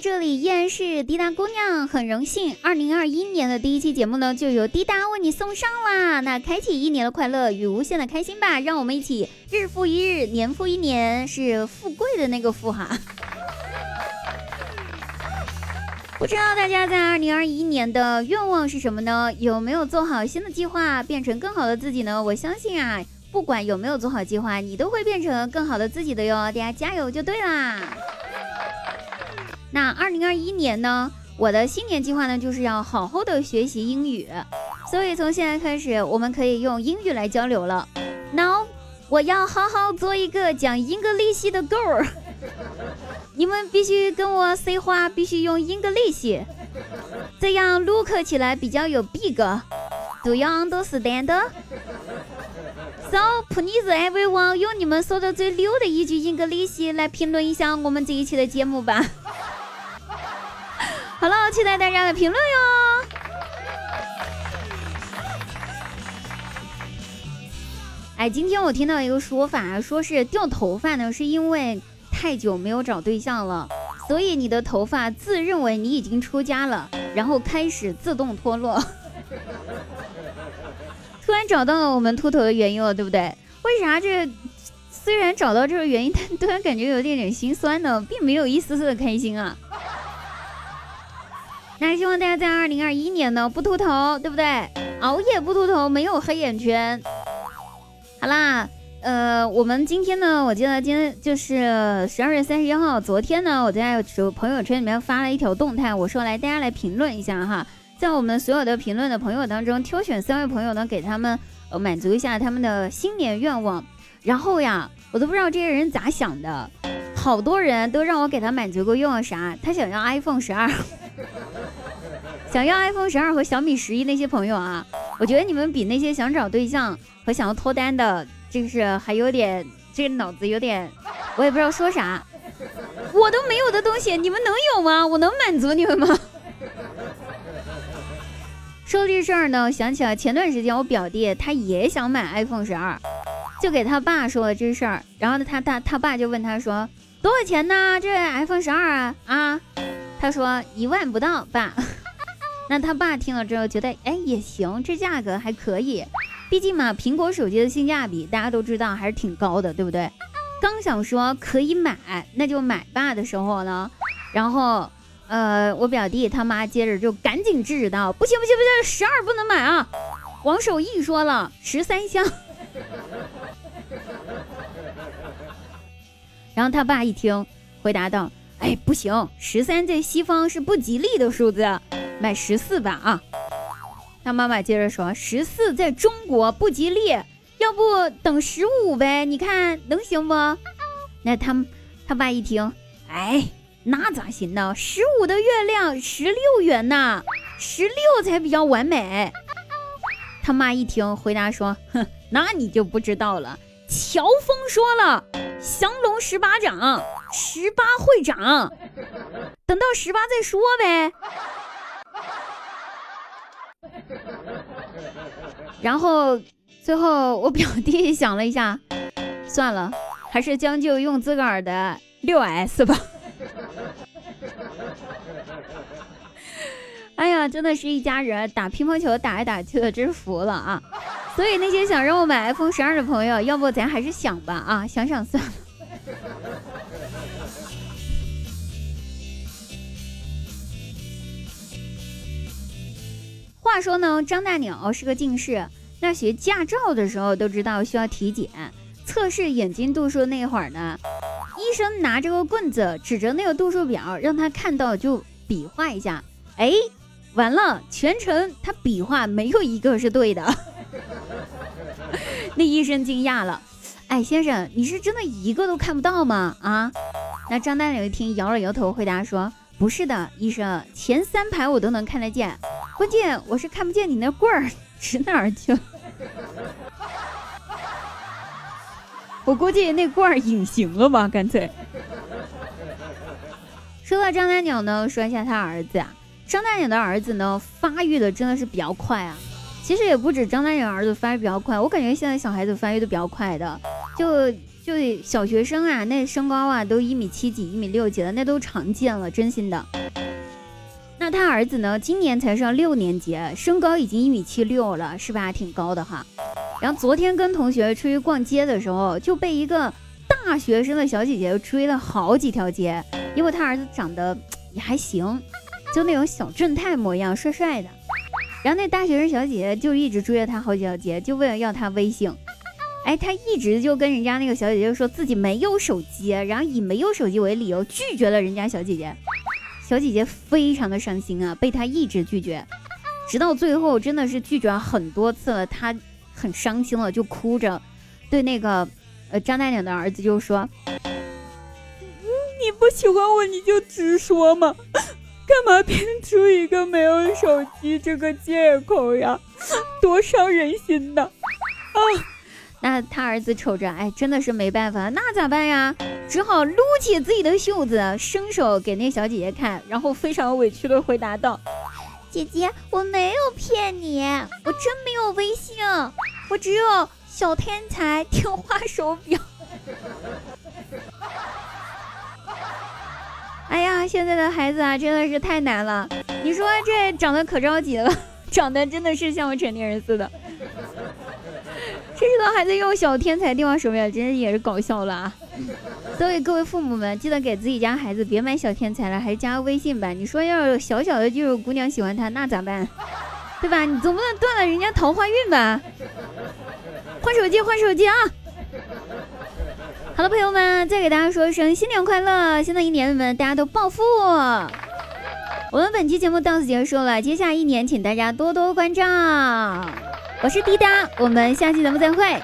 这里依然是滴答姑娘，很荣幸，二零二一年的第一期节目呢，就由滴答为你送上啦。那开启一年的快乐与无限的开心吧，让我们一起日复一日，年复一年，是富贵的那个富哈。不知道大家在二零二一年的愿望是什么呢？有没有做好新的计划，变成更好的自己呢？我相信啊，不管有没有做好计划，你都会变成更好的自己的哟。大家加油就对啦。那二零二一年呢，我的新年计划呢，就是要好好的学习英语。所以从现在开始，我们可以用英语来交流了。Now，我要好好做一个讲英格利西的 girl。你们必须跟我 say 话，必须用英格利西，这样 look 起来比较有 big。Do you understand? So please everyone，用你们说的最溜的一句英格利西来评论一下我们这一期的节目吧。好了，期待大家的评论哟。哎，今天我听到一个说法，说是掉头发呢，是因为。太久没有找对象了，所以你的头发自认为你已经出家了，然后开始自动脱落。突然找到了我们秃头的原因了，对不对？为啥这虽然找到这个原因，但突然感觉有点点心酸呢，并没有一丝丝的开心啊。那希望大家在二零二一年呢不秃头，对不对？熬夜不秃头，没有黑眼圈。好啦。呃，我们今天呢，我记得今天就是十二月三十一号。昨天呢，我在朋友圈里面发了一条动态，我说来大家来评论一下哈，在我们所有的评论的朋友当中，挑选三位朋友呢，给他们呃满足一下他们的新年愿望。然后呀，我都不知道这些人咋想的，好多人都让我给他满足个愿望啥，他想要 iPhone 十二，想要 iPhone 十二和小米十一那些朋友啊，我觉得你们比那些想找对象和想要脱单的。就是还有点，这个脑子有点，我也不知道说啥。我都没有的东西，你们能有吗？我能满足你们吗？说这事儿呢，想起了前段时间我表弟他也想买 iPhone 十二，就给他爸说了这事儿，然后呢他他他爸就问他说多少钱呢？这 iPhone 十二啊啊？他说一万不到，爸。那他爸听了之后觉得，哎也行，这价格还可以。毕竟嘛，苹果手机的性价比大家都知道还是挺高的，对不对？刚想说可以买，那就买吧的时候呢，然后，呃，我表弟他妈接着就赶紧制止道：“不行不行不行，十二不能买啊！”王守义说了十三香，然后他爸一听，回答道：“哎，不行，十三在西方是不吉利的数字，买十四吧啊。”他妈妈接着说：“十四在中国不吉利，要不等十五呗？你看能行不？”那他他爸一听，哎，那咋行呢？十五的月亮十六圆呐，十六才比较完美。他妈一听，回答说：“哼，那你就不知道了。乔峰说了，降龙十八掌，十八会长，等到十八再说呗。”然后最后我表弟想了一下，算了，还是将就用自个儿的六 S 吧。哎呀，真的是一家人，打乒乓球打来打去的，真是服了啊！所以那些想让我买 iPhone 十二的朋友，要不咱还是想吧啊，想想算了。话说呢，张大鸟是个近视，那学驾照的时候都知道需要体检测试眼睛度数那会儿呢，医生拿着个棍子指着那个度数表，让他看到就比划一下。哎，完了，全程他比划没有一个是对的。那医生惊讶了，哎，先生，你是真的一个都看不到吗？啊？那张大鸟一听，摇了摇头，回答说。不是的，医生，前三排我都能看得见，关键我是看不见你那棍儿指哪儿去了。我估计那棍儿隐形了吧，干脆。说到张大鸟呢，说一下他儿子啊。张大鸟的儿子呢，发育的真的是比较快啊。其实也不止张大鸟儿子发育比较快，我感觉现在小孩子发育都比较快的，就。就小学生啊，那身高啊都一米七几、一米六几的，那都常见了，真心的。他儿子呢，今年才上六年级，身高已经一米七六了，是吧？挺高的哈。然后昨天跟同学出去逛街的时候，就被一个大学生的小姐姐追了好几条街，因为他儿子长得也还行，就那种小正太模样，帅帅的。然后那大学生小姐姐就一直追着他好几条街，就为了要他微信。哎，他一直就跟人家那个小姐姐说自己没有手机，然后以没有手机为理由拒绝了人家小姐姐。小姐姐非常的伤心啊，被他一直拒绝，直到最后真的是拒绝了很多次了，她很伤心了，就哭着对那个呃张大娘的儿子就说：“你不喜欢我你就直说嘛。”干嘛编出一个没有手机这个借口呀？多伤人心呐啊！那他儿子瞅着，哎，真的是没办法，那咋办呀？只好撸起自己的袖子，伸手给那小姐姐看，然后非常委屈的回答道：“姐姐，我没有骗你，我真没有微信，我只有小天才电话手表。”哎呀，现在的孩子啊，真的是太难了。你说这长得可着急了，长得真的是像个成年人似的。谁知道还在用小天才电话手表，真是也是搞笑了啊！所以各位父母们，记得给自己家孩子别买小天才了，还是加个微信吧。你说要是小小的就有姑娘喜欢他，那咋办？对吧？你总不能断了人家桃花运吧？换手机，换手机啊！好了，朋友们，再给大家说一声新年快乐！新的一年里面大家都暴富。我们本期节目到此结束了，接下来一年请大家多多关照。我是滴答，我们下期节目再会。